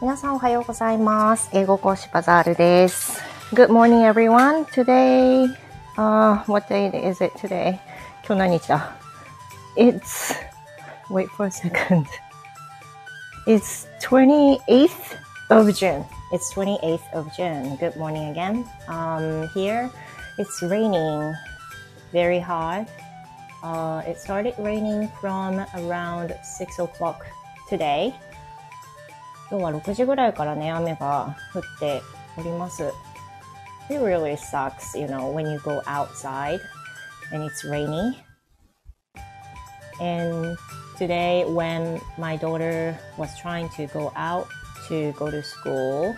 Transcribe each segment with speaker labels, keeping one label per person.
Speaker 1: 皆さんおはようございます。英語講師バザールです。Good morning everyone. Today, uh, what day is it today? 今日何日だ It's, wait for a second. It's 28th of June. It's 28th of June. Good morning again. Um, here, it's raining very hard. Uh, it started raining from around 6 o'clock today. 今日は6時ぐらいからね、雨が降っております。It really sucks, you know, when you go outside and it's rainy. And today, when my daughter was trying to go out to go to school,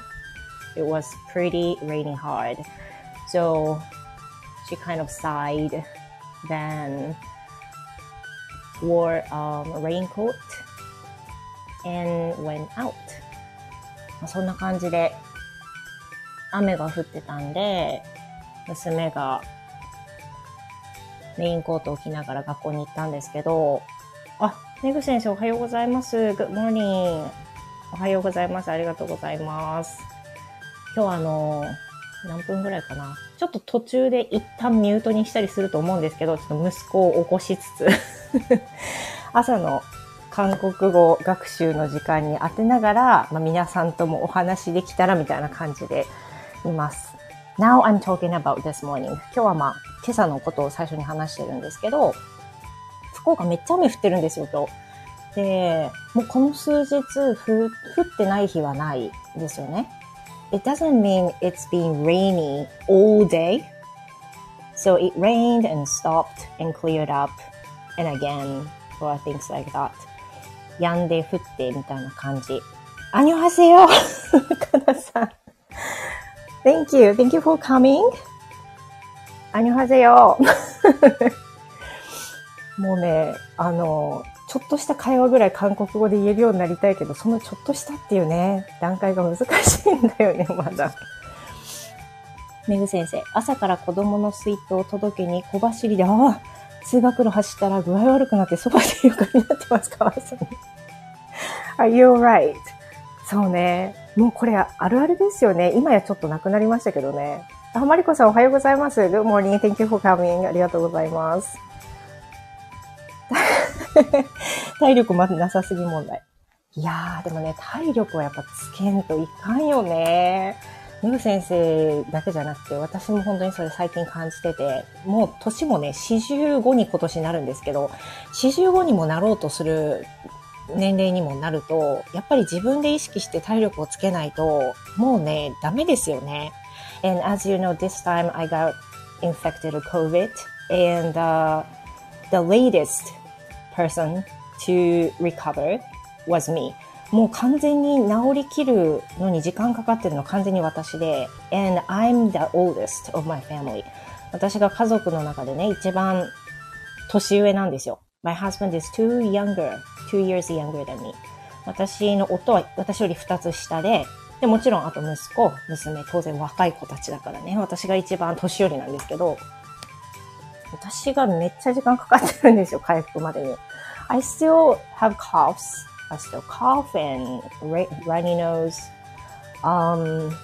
Speaker 1: it was pretty raining hard. So she kind of sighed, then wore um, a raincoat and went out. まあそんな感じで雨が降ってたんで、娘がレインコートを着ながら学校に行ったんですけど、あ、メグ先生おはようございます。Good morning. おはようございます。ありがとうございます。今日はあの、何分ぐらいかな。ちょっと途中で一旦ミュートにしたりすると思うんですけど、ちょっと息子を起こしつつ、朝の韓国語学習の時間に当てながら、まあ、皆さんともお話できたらみたいな感じでいます。Now I'm talking about this morning. 今日はまあ、今朝のことを最初に話してるんですけど、福岡めっちゃ雨降ってるんですよ、今日。で、もうこの数日降ってない日はないですよね。It doesn't mean it's been rainy all day. So it rained and stopped and cleared up and again or things like that. 止んで降ってみたいな感じ。アニョハセヨかなさん。Thank you. Thank you for coming. アニョハセヨもうね、あの、ちょっとした会話ぐらい韓国語で言えるようになりたいけど、そのちょっとしたっていうね、段階が難しいんだよね、まだ。めぐ先生、朝から子供の水筒を届けに小走りで、ああ、通学路走ったら具合悪くなってそばで床になってます、かわいそうに。Are you alright? そうね。もうこれあるあるですよね。今やちょっとなくなりましたけどね。あ、マリコさんおはようございます。Good morning. Thank you for coming. ありがとうございます。体力までなさすぎ問題。いやー、でもね、体力はやっぱつけんといかんよね。メグ先生だけじゃなくて、私も本当にそれ最近感じてて、もう年もね、45に今年なるんですけど、45にもなろうとする年齢にもなると、やっぱり自分で意識して体力をつけないと、もうね、ダメですよね。And as you know, this time I got infected with COVID and、uh, the latest person to recover was me. もう完全に治りきるのに時間かかってるのは完全に私で、and I'm the oldest of my family. 私が家族の中でね、一番年上なんですよ。My husband is two younger, two years younger than me. 私の夫は私より二つ下で、で、もちろんあと息子、娘、当然若い子たちだからね、私が一番年寄りなんですけど、私がめっちゃ時間かかってるんですよ、回復までに。I still have coughs. I still cough and runny nose. Um,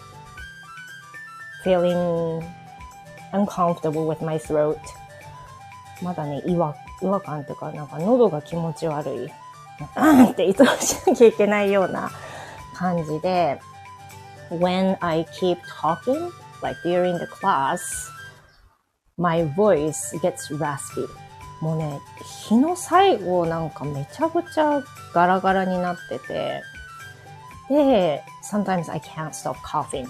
Speaker 1: feeling uncomfortable with my throat. まだね、違和違和感というか、なんか喉が気持ち悪い。うんっていつもしなきゃいけないような感じで、when I keep talking, like during the class, my voice gets raspy. もうね、日の最後なんかめちゃくちゃガラガラになってて、で、sometimes I can't stop coughing.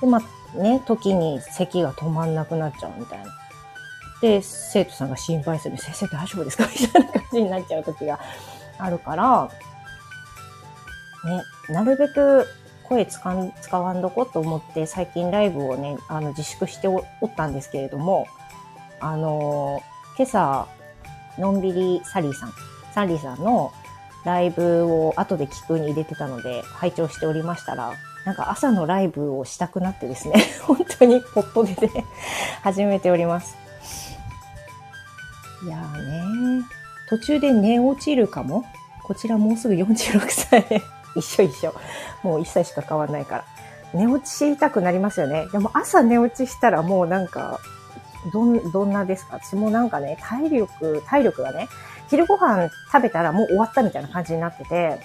Speaker 1: で、まあね、時に咳が止まんなくなっちゃうみたいな。で、生徒さんが心配する。先生大丈夫ですか？みたいな感じになっちゃう時があるから、ね、なるべく声使ん使わんどこと思って最近ライブをね、あの自粛しておったんですけれども、あの今朝、のんびりサリーさん、サリーさんのライブを後で聞くに入れてたので、拝聴しておりましたら、なんか朝のライブをしたくなってですね、本当にポットでね、始めております。いやーね途中で寝落ちるかも？こちらもうすぐ46歳で。一緒一緒。もう一歳しか変わんないから。寝落ちしたくなりますよね。でも朝寝落ちしたらもうなんか、どん、どんなですか？私もなんかね、体力、体力がね、昼ご飯食べたらもう終わったみたいな感じになってて、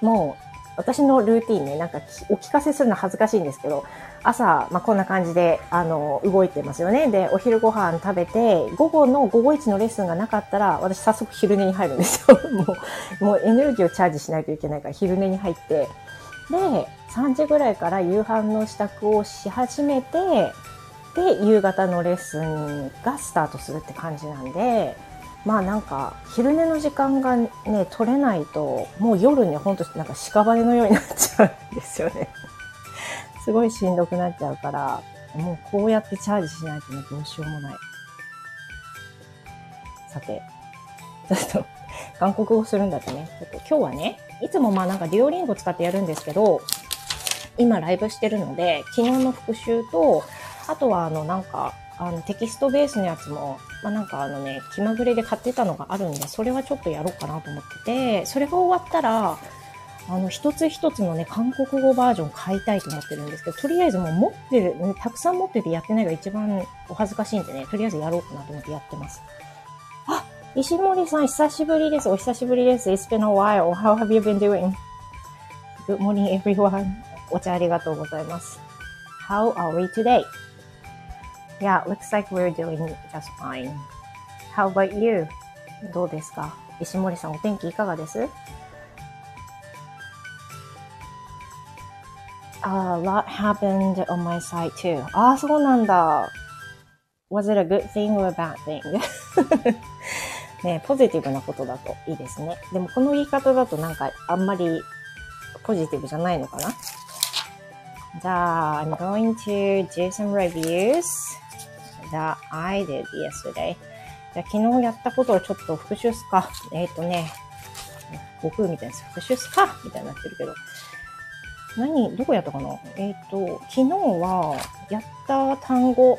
Speaker 1: もう、私のルーティンね、なんかお聞かせするの恥ずかしいんですけど、朝、まあ、こんな感じで、あの、動いてますよね。で、お昼ご飯食べて、午後の午後一のレッスンがなかったら、私早速昼寝に入るんですよ。もう、もうエネルギーをチャージしないといけないから昼寝に入って、で、3時ぐらいから夕飯の支度をし始めて、で、夕方のレッスンがスタートするって感じなんで、まあなんか、昼寝の時間がね、取れないと、もう夜ね、ほんとなんか屍のようになっちゃうんですよね。すごいしんどくなっちゃうから、もうこうやってチャージしないとね、どうしようもない。さて、ちょっと、韓国語するんだってね。ちょっと今日はね、いつもまあなんかデュオリンゴ使ってやるんですけど、今ライブしてるので、昨日の復習と、あとはあのなんか、あのテキストベースのやつも、まあ、なんかあのね、気まぐれで買ってたのがあるんで、それはちょっとやろうかなと思ってて、それが終わったら、あの、一つ一つのね、韓国語バージョン買いたいと思ってるんですけど、とりあえずもう持ってる、ね、たくさん持っててやってないが一番お恥ずかしいんでね、とりあえずやろうかなと思ってやってます。あ、石森さん、久しぶりです。お久しぶりです。It's been a while. How have you been doing? Good morning, everyone. お茶ありがとうございます。How are we today? Yeah, looks like we're doing just fine. How about you? どうですか石森さん、お天気いかがです A lot happened on my side too. ああ、そうなんだ。Was it a good thing or a bad thing? ねポジティブなことだといいですね。でもこの言い方だとなんかあんまりポジティブじゃないのかなじゃあ、I'm going to do some reviews that I did yesterday. じゃ昨日やったことをちょっと復習すか。えっ、ー、とね、悟空みたいです。復習すか？みたいになってるけど。何、どこやったかな？えっ、ー、と、昨日はやった単語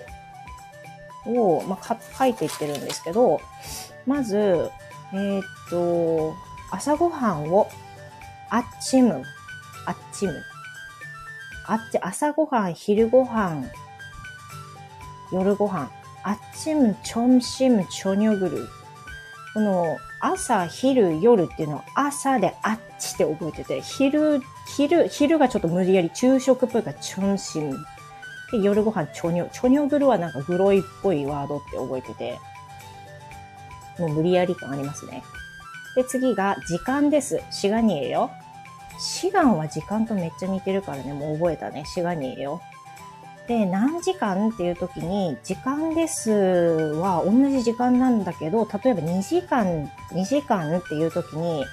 Speaker 1: を、まあ、書いていってるんですけど、まず、えっ、ー、と、朝ごはんをあっちむ、あっちむ。あっち、朝ごはん、昼ごはん、夜ごはん。あっちむ、ちょんしむ、ちょにょぐる。この、朝、昼、夜っていうのは朝であっちって覚えてて、昼、昼、昼がちょっと無理やり昼食っぽいからチョンシム。で、夜ご飯チョニョ。チョニョグルはなんかグロいっぽいワードって覚えてて、もう無理やり感ありますね。で、次が時間です。しがにえよ。志願は時間とめっちゃ似てるからね、もう覚えたね。しがにえよ。で、何時間っていう時に、時間ですは同じ時間なんだけど、例えば2時間、2時間っていう時に、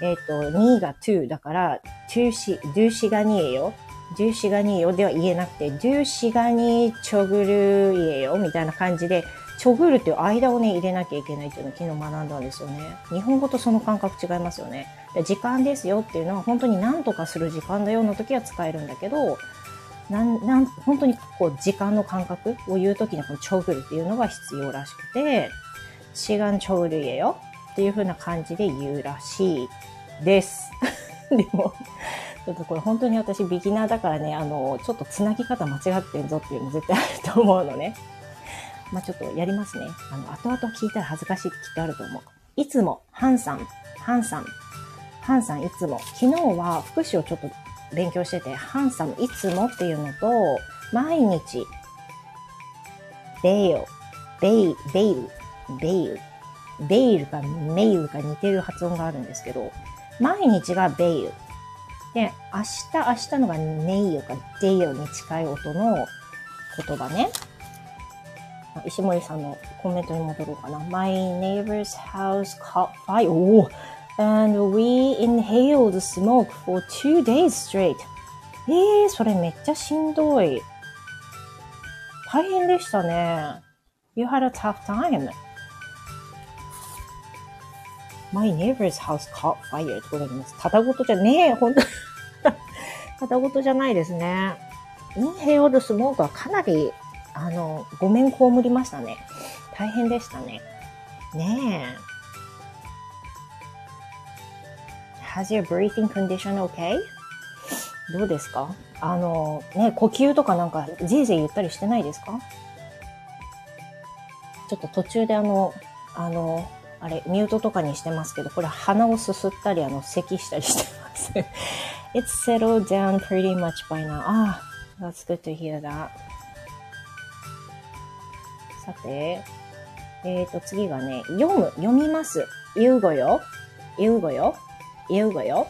Speaker 1: えっ、ー、と、2が2だから、2し、2しが2えよ。2しが2よでは言えなくて、2しが2ちょぐるえよみたいな感じで、ちょぐるっていう間をね、入れなきゃいけないっていうのを昨日学んだんですよね。日本語とその感覚違いますよね。時間ですよっていうのは本当に何とかする時間だよの時は使えるんだけど、なん、なん、本当にこう時間の感覚を言う時にこのちょぐるっていうのが必要らしくて、시간ちょぐるえよっていう風な感じで言うらしいです。でも、ちょっとこれ本当に私ビギナーだからね、あの、ちょっとつなぎ方間違ってんぞっていうの絶対あると思うのね。まあちょっとやりますね。あの、後々聞いたら恥ずかしいってきっとあると思う。いつも、ハンさん、ハンさん、ハンさんいつも。昨日は福祉をちょっと勉強してて、ハンサムいつもっていうのと、毎日、ベイル、ベイ、ベイル、ベイル、ベイルかメイルか似てる発音があるんですけど、毎日がベイル。で、明日、明日のがネイヨかデイヨに近い音の言葉ね。石森さんのコメントに戻ろうかな。My neighbor's house caught fire. お and we inhaled smoke for two days straight. えー、それめっちゃしんどい。大変でしたね。You had a tough time. My neighbor's house caught fire ってことでます。ただごとじゃねえ、ほんと。ただごとじゃないですね。インヘオルスモークはかなり、あの、ごめん被りましたね。大変でしたね。ねえ。Has your breathing condition okay? どうですか？あの、ね、呼吸とかなんか、ぜいぜい言ったりしてないですか？ちょっと途中であの、あの、あれ、ミュートとかにしてますけど、これ鼻をすすったり、あの、咳したりしてます。It's settled down pretty much by now. ああ、that's good to hear that. さて、えっ、ー、と、次がね、読む、読みます。言うごよ。言うごよ。言うごよ。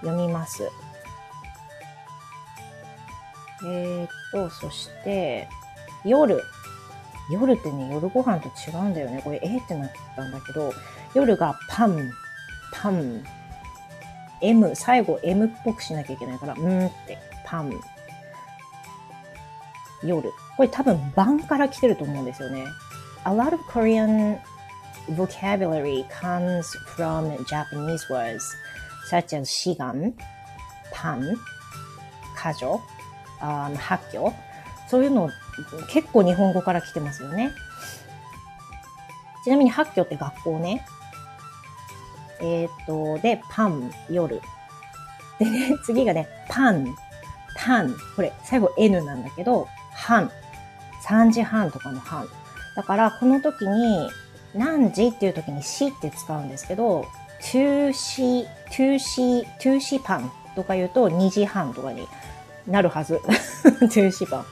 Speaker 1: 読みます。えっ、と、そして、夜。夜ってね、夜ご飯と違うんだよね。これ、えー、ってなったんだけど、夜がパン、パン、M、最後 M っぽくしなきゃいけないから、うんって、パン。夜。これ多分晩から来てると思うんですよね。A lot of Korean vocabulary comes from Japanese words such as シガン、パン、カジョ、あ発狂。そういうの結構日本語から来てますよね。ちなみに発狂って学校ね。えっ、と、で、パン、夜。でね、次がね、パン、タン。これ、最後 N なんだけど、半。3時半とかの半。だから、この時に、何時っていう時にしって使うんですけど、2し、2し、2しパンとか言うと2時半とかになるはず。2しパン。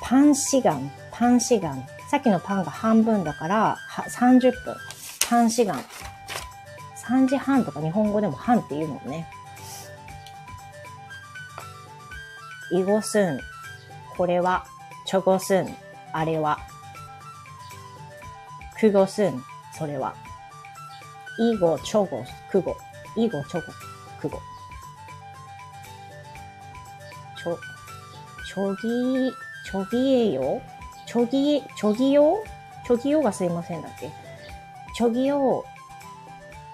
Speaker 1: パンシガン、パンシガン。さっきのパンが半分だから、30分。パンシガン。3時半とか日本語でも半って言うもんね。イゴスン。これは。チョゴスン。あれは。クゴスン。それは。イゴ、チョゴ、クゴ。イゴ、チョゴ、クゴ。ちょ、ちょぎ、ちょぎえよ？ちょぎえ、ちょぎよちょぎよがすいませんだっけ？ちょぎよ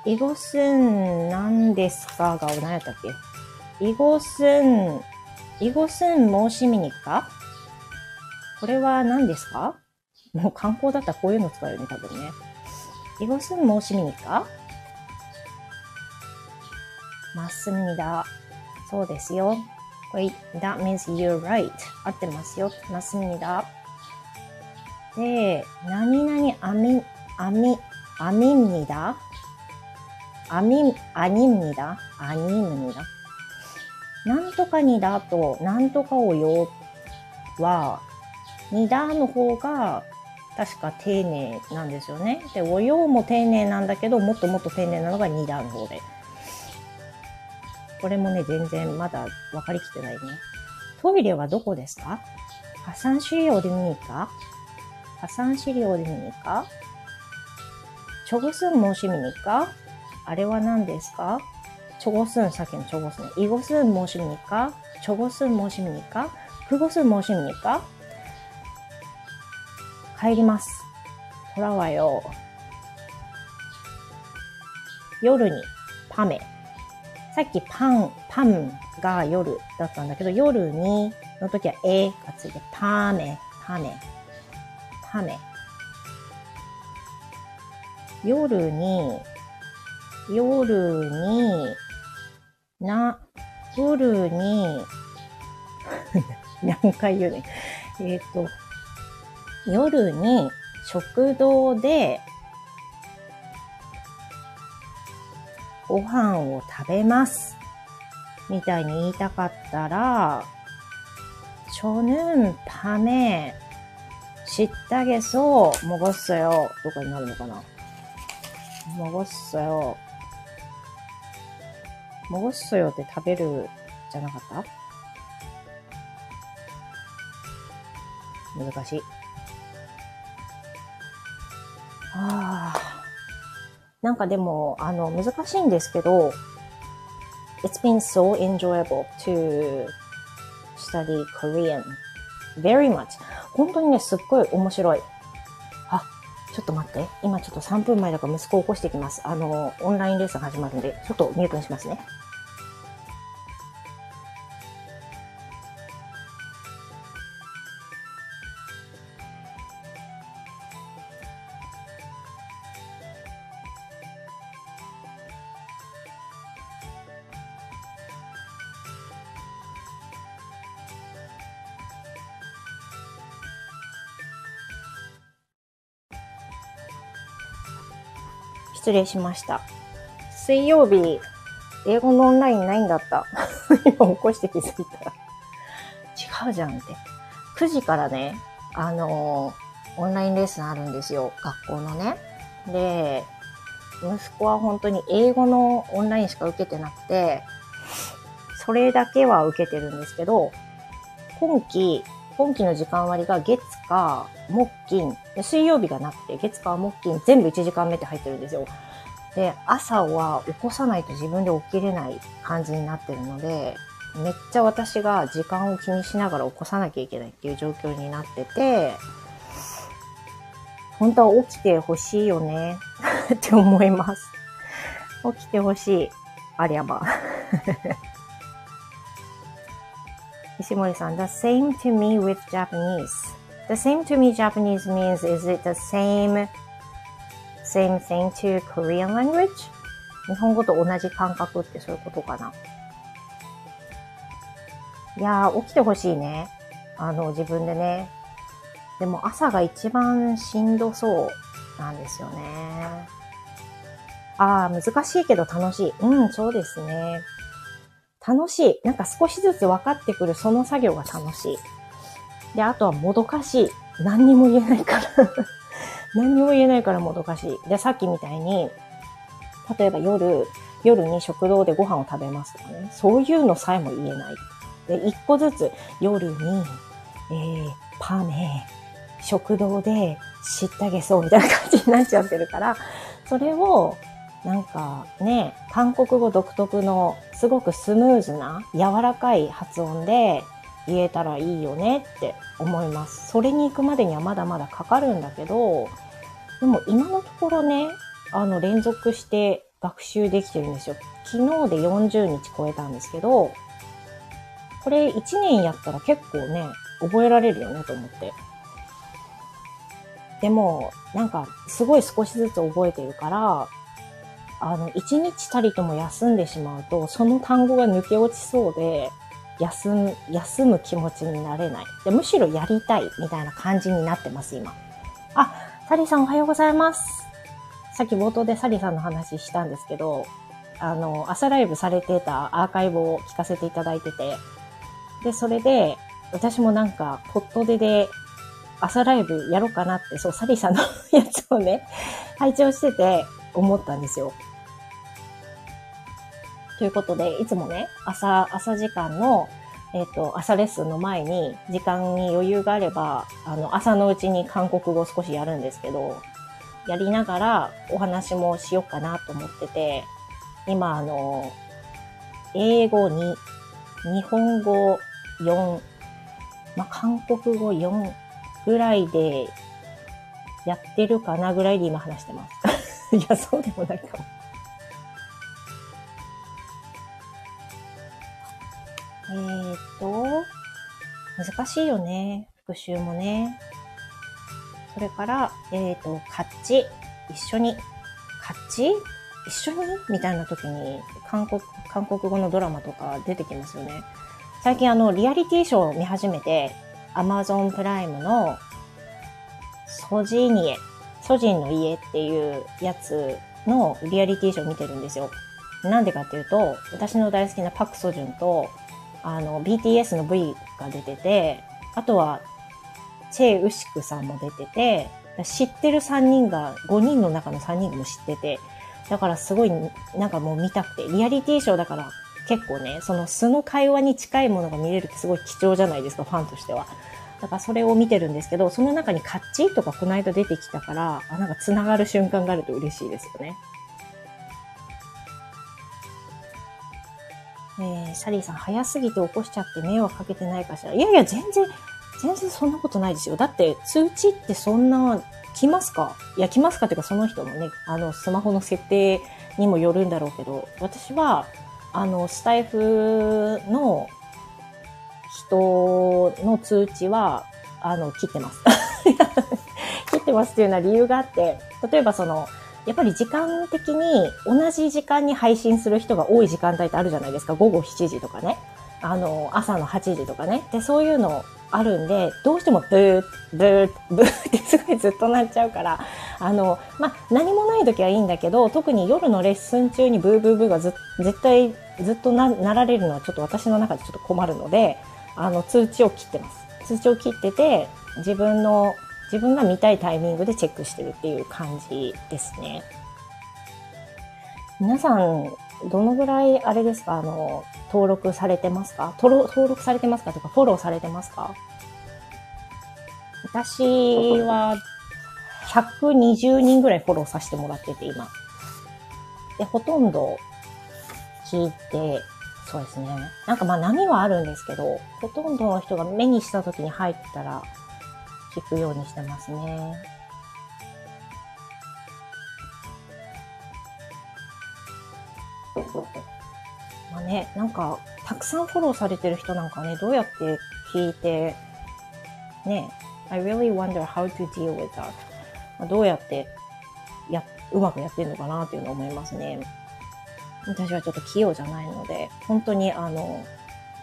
Speaker 1: イゴスン何ですかが何やったっけ？イゴスン、イゴスン申し見にか？これは何ですか？もう観光だったらこういうの使うよね、多分ね。イゴスン申し見にか？ますみだ。そうですよ。これ、that means you're right. 合ってますよ。ますみだ。で、何々あみ、あみ、あみみだ。あみ、あにみだ。あにみだ。なんとかにだと、なんとかをよは、にだの方が、確か丁寧なんですよね。で、おようも丁寧なんだけど、もっともっと丁寧なのがにだの方で。これもね、全然まだ分かりきってないね。トイレはどこですか？破産資料で見に行か破産資料で見に行かチョゴスン申し見に行かあれは何ですか？チョゴスン、さっきのチョゴスン。イゴスン申し見に行かチョゴスン申し見に行かクゴスン申し見に行か帰ります。トラはよ。夜にパメ。さっきパン、パンが夜だったんだけど、夜にの時はえがついて、パメ、パメ、パメ。夜に、夜に、な、夜に、何回言うね。えっ、ー、と、夜に食堂でご飯を食べます。みたいに言いたかったら、ちょぬんぱめ、知ってあげそう、もごっそよ、とかになるのかな。もごっそよ。もごっそよって食べるじゃなかった？難しい。ああ。なんかでも、あの、難しいんですけど、It's been so enjoyable to study Korean. Very much. 本当にね、すっごい面白い。あ、ちょっと待って。今ちょっと3分前だから息子を起こしてきます。あの、オンラインレッスン始まるんで、ちょっとミュートにしますね。失礼しました。水曜日、英語のオンラインないんだった。今起こして気づいたら。違うじゃんって。9時からね、あのーオンラインレッスンあるんですよ。学校のね。で、息子は本当に英語のオンラインしか受けてなくて、それだけは受けてるんですけど、今期、今期の時間割が月火木金、水曜日がなくて月火木金全部1時間目って入ってるんですよ。で、朝は起こさないと自分で起きれない感じになってるので、めっちゃ私が時間を気にしながら起こさなきゃいけないっていう状況になってて、本当は起きてほしいよね って思います。起きてほしい。ありゃば。石森さん、the same to me with Japanese. The same to me Japanese means is it the same same thing to Korean language? 日本語と同じ感覚ってそういうことかな。いやー、起きてほしいね。あの、自分でね。でも朝が一番しんどそうなんですよね。ああ、難しいけど楽しい。うん、そうですね。楽しい。なんか少しずつ分かってくるその作業が楽しい。で、あとはもどかしい。何にも言えないから。何にも言えないからもどかしい。で、さっきみたいに、例えば夜、夜に食堂でご飯を食べますとかね。そういうのさえも言えない。で、一個ずつ夜に、えー、パネ、食堂で知ってあげそうみたいな感じになっちゃってるから、それを、なんかね、韓国語独特のすごくスムーズな柔らかい発音で言えたらいいよねって思います。それに行くまでにはまだまだかかるんだけど、でも今のところね、あの連続して学習できてるんですよ。昨日で40日超えたんですけど、これ1年やったら結構ね、覚えられるよねと思って。でも、なんか、すごい少しずつ覚えてるから、あの、一日たりとも休んでしまうと、その単語が抜け落ちそうで、休む、休む気持ちになれない。でむしろやりたいみたいな感じになってます、今。あ、サリーさんおはようございます。さっき冒頭でサリーさんの話したんですけど、あの、朝ライブされてたアーカイブを聞かせていただいてて、で、それで、私もなんか、ポットでで、朝ライブやろうかなって、そう、サリーさんの やつをね、拝聴してて思ったんですよ。ということで、いつもね、朝、朝時間の、えっ、と、朝レッスンの前に、時間に余裕があれば、あの、朝のうちに韓国語を少しやるんですけど、やりながらお話もしようかなと思ってて、今、あの、英語2、日本語4、まあ、韓国語4ぐらいでやってるかなぐらいで今話してます。いや、そうでもないかも。えーっと、難しいよね。復習もね。それから、えーっと、カッチ、一緒に、カッチ？一緒に？みたいな時に、韓国、韓国語のドラマとか出てきますよね。最近あの、リアリティショーを見始めて、アマゾンプライムの、ソジーニエ、ソジンの家っていうやつのリアリティショーを見てるんですよ。なんでかっていうと、私の大好きなパクソジュンと、あの、BTS の V が出てて、あとは、チェ・ウシクさんも出てて、知ってる3人が、5人の中の3人も知ってて、だからすごい、なんかもう見たくて、リアリティショーだから結構ね、その素の会話に近いものが見れるってすごい貴重じゃないですか、ファンとしては。だからそれを見てるんですけど、その中にカッチーとかこの間出てきたから、あ、なんか繋がる瞬間があると嬉しいですよね。えー、サリーさん、早すぎて起こしちゃって迷惑かけてないかしら。いやいや、全然、全然そんなことないですよ。だって、通知ってそんな、来ますか？いや、来ますかっていうか、その人のね、あの、スマホの設定にもよるんだろうけど、私は、あの、スタイフの人の通知は、あの、切ってます。切ってますっていうのは理由があって、例えばその、やっぱり時間的に同じ時間に配信する人が多い時間帯ってあるじゃないですか。午後7時とかね。あの、朝の8時とかね。で、そういうのあるんで、どうしてもブー、ブー、ブー ってすごいずっとなっちゃうから、あの、まあ、何もない時はいいんだけど、特に夜のレッスン中にブーブーブーがず絶対ずっとななられるのはちょっと私の中でちょっと困るので、あの、通知を切ってます。通知を切ってて、自分の、自分が見たいタイミングでチェックしてるっていう感じですね。皆さん、どのぐらい、あれですか？あの、登録されてますか？登録されてますか？とか、フォローされてますか？私は、120人ぐらいフォローさせてもらってて、今。で、ほとんど聞いて、そうですね。なんかまあ波はあるんですけど、ほとんどの人が目にした時に入ったら聞くようにしてますね。まあね、なんか、たくさんフォローされてる人なんかね、どうやって聞いて、ね、I really wonder how to deal with that. まあ、どうやってや、うまくやってるのかなっていうのを思いますね。私はちょっと器用じゃないので、本当にあの、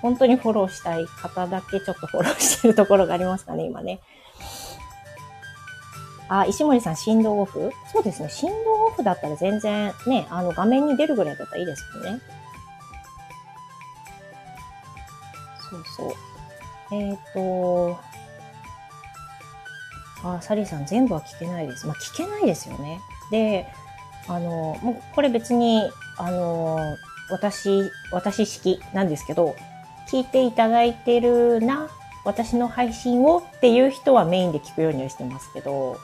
Speaker 1: 本当にフォローしたい方だけちょっとフォローしてるところがありますかね、今ね。あ、石森さん、振動オフ？そうですね。振動オフだったら全然ね、あの画面に出るぐらいだったらいいですもんね。そうそう。えっ、ー、と、あ、サリーさん全部は聞けないです。まあ、聞けないですよね。で、あの、もうこれ別に、あの、私、私式なんですけど、聞いていただいてるな、私の配信をっていう人はメインで聞くようにしてますけど、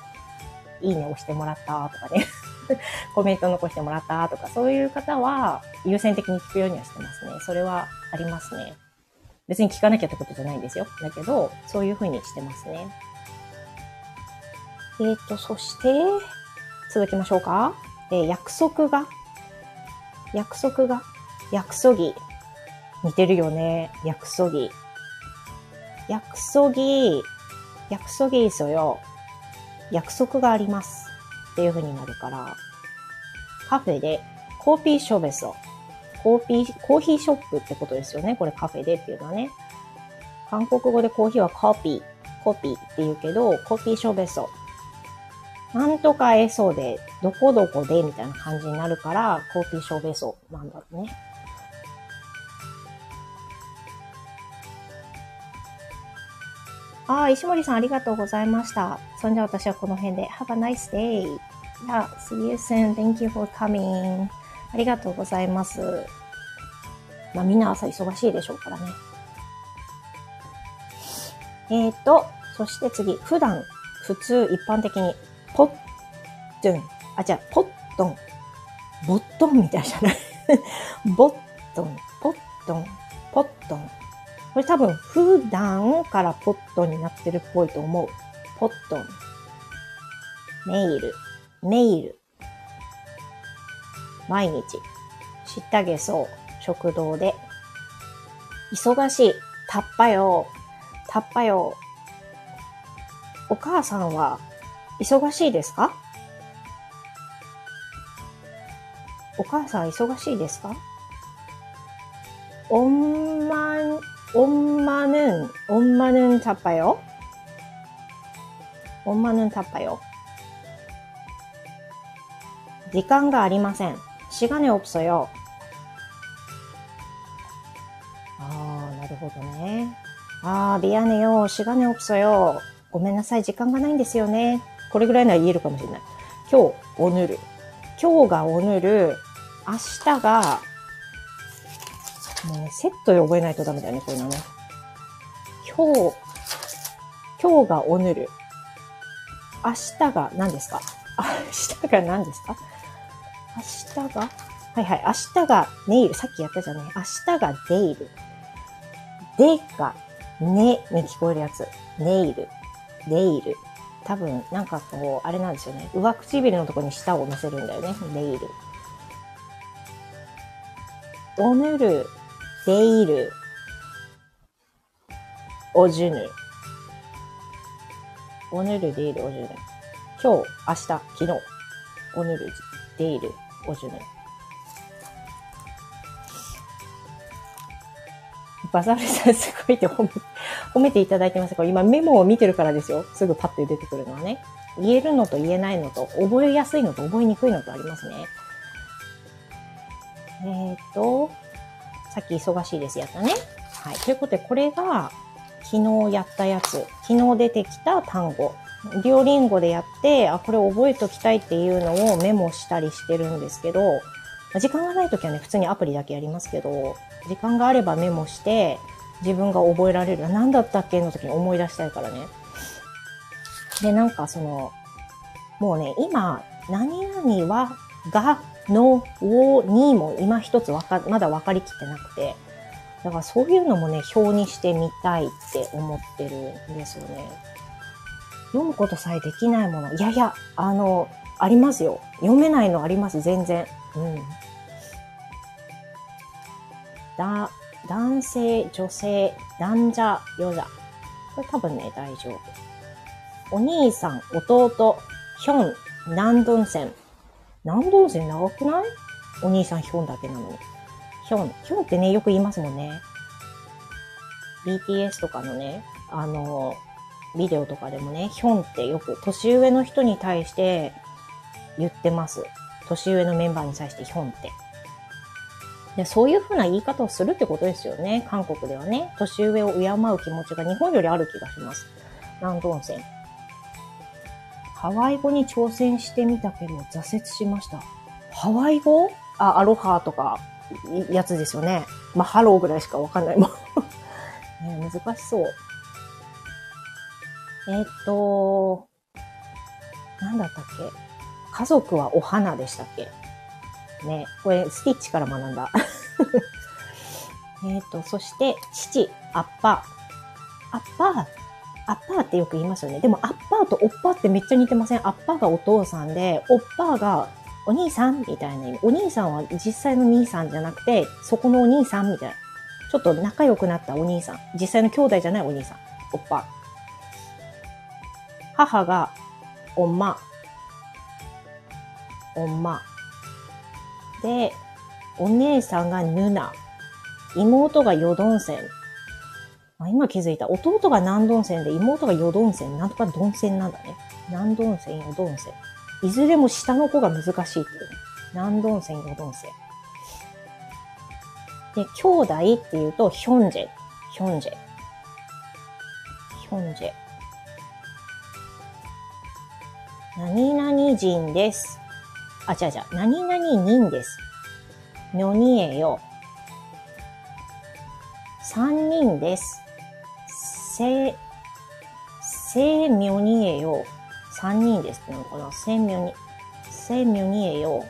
Speaker 1: いいね押してもらったとかね コメント残してもらったとか、そういう方は優先的に聞くようにはしてますね。それはありますね。別に聞かなきゃってことじゃないんですよ。だけど、そういうふうにしてますね。えっ、ー、と、そして、続きましょうか。えー、約束が、約束が、約束ぎ。似てるよね。約束ぎ。約束ぎ、約束ぎですよ。約束があります。っていう風になるから、カフェで커피숍에서。커피、コーヒーショップってことですよね。これカフェでっていうのはね。韓国語でコーヒーは 커피、커피 って言うけど、커피숍에서。なんとか 에서 で、どこどこでみたいな感じになるから、커피숍에서 なんだろうね。ああ、石森さんありがとうございました。そんじゃ私はこの辺で。Have a nice day. Yeah, see you soon. Thank you for coming. ありがとうございます。まあみんな朝忙しいでしょうからね。えっ、ー、と、そして次、普段、普通、一般的に、ポットン。あ、じゃあ、ポットン。ボットンみたいじゃない ボットン、ポットン、ポットン。これ多分普段からポットになってるっぽいと思う。ポットン。ネイル。ネイル。毎日。知ったげそう。食堂で。忙しい。たっぱよ。たっぱよ。お母さんは忙しいですか？お母さん忙しいですか？おんまん、 엄마는, 엄마는 바빠요? 엄마는 바빠요. 時間がありません. 시간이 없어요. 아, なるほどね. 아, 미안해요. 시간이 없어요. ごめんなさい。時間がないんですよね。これぐらいなら言えるかもしれない。今日、 오늘. 今日が오늘明日が もうね、セットで覚えないとダメだよね、こういうのね。今日、今日がおぬる。明日が何ですか？明日が何ですか？明日が？はいはい。明日がネイル。さっきやったじゃない。明日がデイル。でが、ねに聞こえるやつ。ネイル。デイル。多分、なんかこう、あれなんですよね。上唇のとこに舌を乗せるんだよね。ネイル。おぬる。デイル、おじゅぬ。おぬる、デイル、おじゅぬ。今日、明日、昨日。おぬる、デイル、おじゅぬ。バザールさんすごいって褒め褒めていただいてますこれ今メモを見てるからですよ。すぐパッて出てくるのはね。言えるのと言えないのと、覚えやすいのと覚えにくいのとありますね。えっ、と、さっき忙しいですやったね。はい。ということで、これが昨日やったやつ。昨日出てきた単語。デュオリンゴでやって、あ、これ覚えときたいっていうのをメモしたりしてるんですけど、時間がないときはね、普通にアプリだけやりますけど、時間があればメモして、自分が覚えられる。何だったっけの時に思い出したいからね。で、なんかその、もうね、今、何々は、が、の、を、にも今一つわか、まだ分かりきってなくて、だからそういうのもね、表にしてみたいって思ってるんですよね。読むことさえできないもの。いやいや、あの、ありますよ。読めないのあります、全然。うん。だ、男性、女性、男者、女者。これ多分ね、大丈夫。お兄さん、弟、ヒョン、南ドンセン。南ドンセン長くない？お兄さんヒョンだけなのに。ヒョン。ヒョンってね、よく言いますもんね。BTS とかのね、あの、ビデオとかでもね、ヒョンってよく年上の人に対して言ってます。年上のメンバーに対してヒョンって。でそういうふうな言い方をするってことですよね。韓国ではね。年上を敬う気持ちが日本よりある気がします。南東温泉。ハワイ語に挑戦してみたけど挫折しました。ハワイ語？あ、アロハとか、やつですよね。まあ、ハローぐらいしかわかんないもん。ね、難しそう。えー、っと、なんだったっけ？家族はお花でしたっけ？ね、これ、スティッチから学んだ。えっと、そして、父、アッパー。アッパー、アッパーってよく言いますよね。でも、アッパーとオッパーってめっちゃ似てません？アッパーがお父さんで、オッパーがお兄さんみたいな意味。お兄さんは実際の兄さんじゃなくて、そこのお兄さんみたいな。ちょっと仲良くなったお兄さん。実際の兄弟じゃないお兄さん。おっぱ。母が、おんま。おんま。で、お姉さんがヌナ。妹がヨドンセンン。あ、今気づいた。弟が南ドンセンで妹がヨドンセン。なんとかドンセンなんだね。南ドンセン、ヨドンセン。いずれも下の子が難しいっていう。南ドンセン、ヨドンセン。で、兄弟っていうと、ヒョンジェ。ヒョンジェ。ヒョンジェ。何々人です。あ、違う違う。何々人です。にょにえよ。三人です。せ、せみょにえよ。3人ですってのかな千名に、千名にえよ。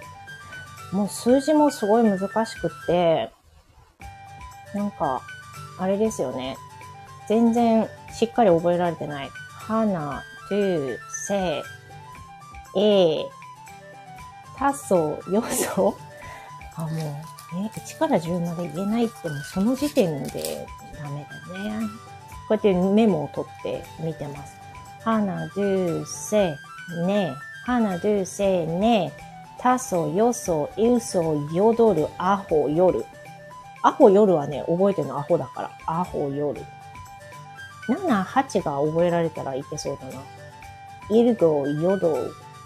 Speaker 1: もう数字もすごい難しくって、なんか、あれですよね。全然しっかり覚えられてない。花、ドゥ、セ、え、たそ、よそ あ、もう、ね、1から10まで言えないってもうその時点でダメだね。こうやってメモを取って見てます。花、ドゥ、セ、ね。花、ドゥ、セ、ね。たそ、よそ、うそ、よどる、アホ、夜。アホ、夜はね、覚えてるのアホだから。アホ、夜。7、8が覚えられたらいけそうだな。イルゴ、ヨド、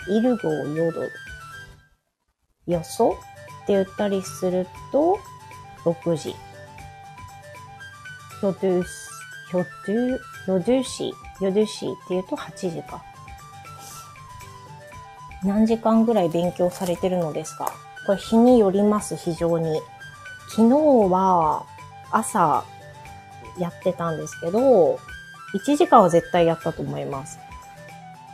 Speaker 1: イルゴ、ヨド。よそって言ったりすると、6時。ひょど、よどし、よどしって言うと8時か。何時間ぐらい勉強されてるのですか？これ日によります、非常に。昨日は朝やってたんですけど、1時間は絶対やったと思います。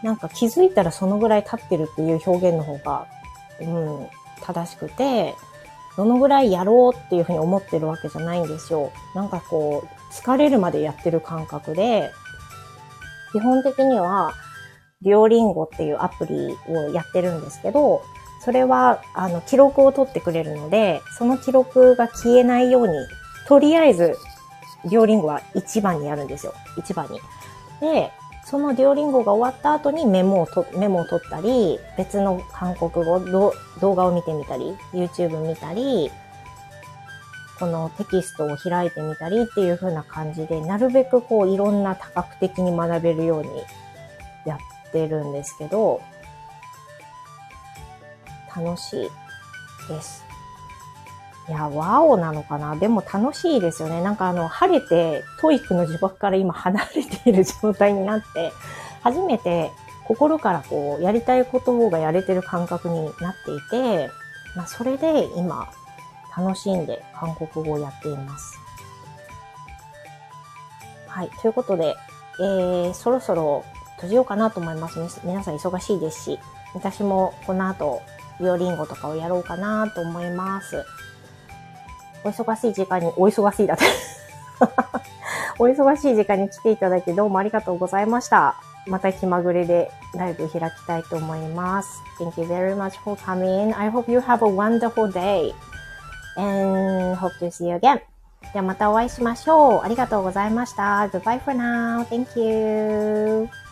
Speaker 1: なんか気づいたらそのぐらい経ってるっていう表現の方が、うん、正しくて、どのぐらいやろうっていうふうに思ってるわけじゃないんですよ。なんかこう、疲れるまでやってる感覚で、基本的には、デュオリンゴっていうアプリをやってるんですけど、それは、あの、記録を取ってくれるので、その記録が消えないように、とりあえず、デュオリンゴは1番にやるんですよ。1番に。で、そのデュオリンゴが終わった後にメモをと、メモを取ったり、別の韓国語動画を見てみたり、YouTube 見たり、このテキストを開いてみたりっていう風な感じで、なるべくこういろんな多角的に学べるようにやってるんですけど、楽しいです。いや、ワオなのかな？でも楽しいですよね。なんかあの、晴れて TOEIC の呪縛から今離れている状態になって、初めて心からこう、やりたいことがやれてる感覚になっていて、まあ、それで今、楽しんで韓国語をやっています。はい。ということで、えー、そろそろ閉じようかなと思います。皆さん忙しいですし、私もこの後、ビオリンゴとかをやろうかなと思います。お忙しい時間に、お忙しいだって。お忙しい時間に来ていただいてどうもありがとうございました。また気まぐれでライブ開きたいと思います。Thank you very much for coming. I hope you have a wonderful day. And hope to see you again. ではまたお会いしましょう。ありがとうございました。Goodbye for now. Thank you.